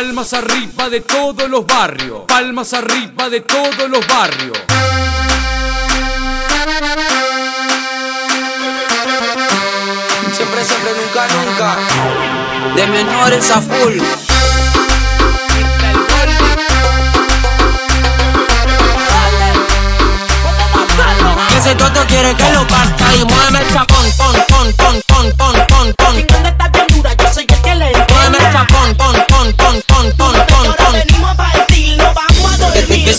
Palmas arriba de todos los barrios. Palmas arriba de todos los barrios. Siempre, siempre, nunca, nunca. De menores a full. Ese toto quiere que lo parta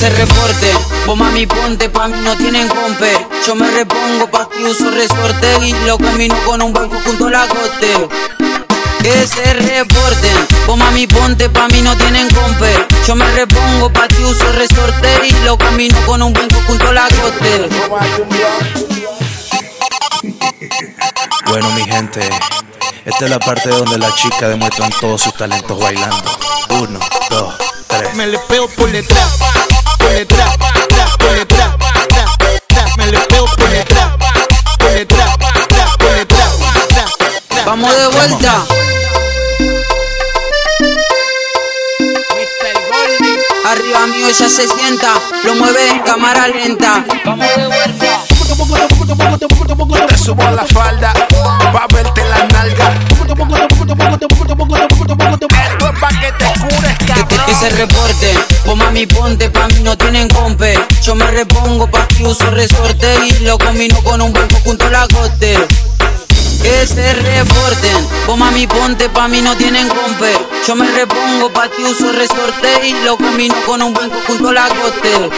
se reporte, vos mami ponte, pa' mí no tienen compe. Yo me repongo, pa' ti uso resorte. Y lo camino con un banco junto a la coste Que se reporten, vos mami ponte, pa' mí no tienen compe. Yo me repongo, pa' ti uso resorte. Y lo camino con un banco junto a la coste Bueno, mi gente, esta es la parte donde las chicas demuestran todos sus talentos bailando. Uno, dos, tres. Me le pego por detrás, por detrás, tra, por detrás, tra, tra. Me le pego por detrás, por detrás, tra, por detrás, tra, tra. Vamos de vuelta Arriba mío ella se sienta, lo mueve en cámara lenta Vamos de vuelta Te subo a la falda, pa' verte la nalga. Esto es pa' que te cures, que, que, que cabrón. se reporte. O mami ponte, pa' mí no tienen compe. Yo me repongo, pa' ti uso resorte y lo combino con un banco junto a la coste. Que se reporten, o mami ponte, pa' mí no tienen compe. Yo me repongo, pa' ti uso resorte y lo combino con un banco junto a la coste.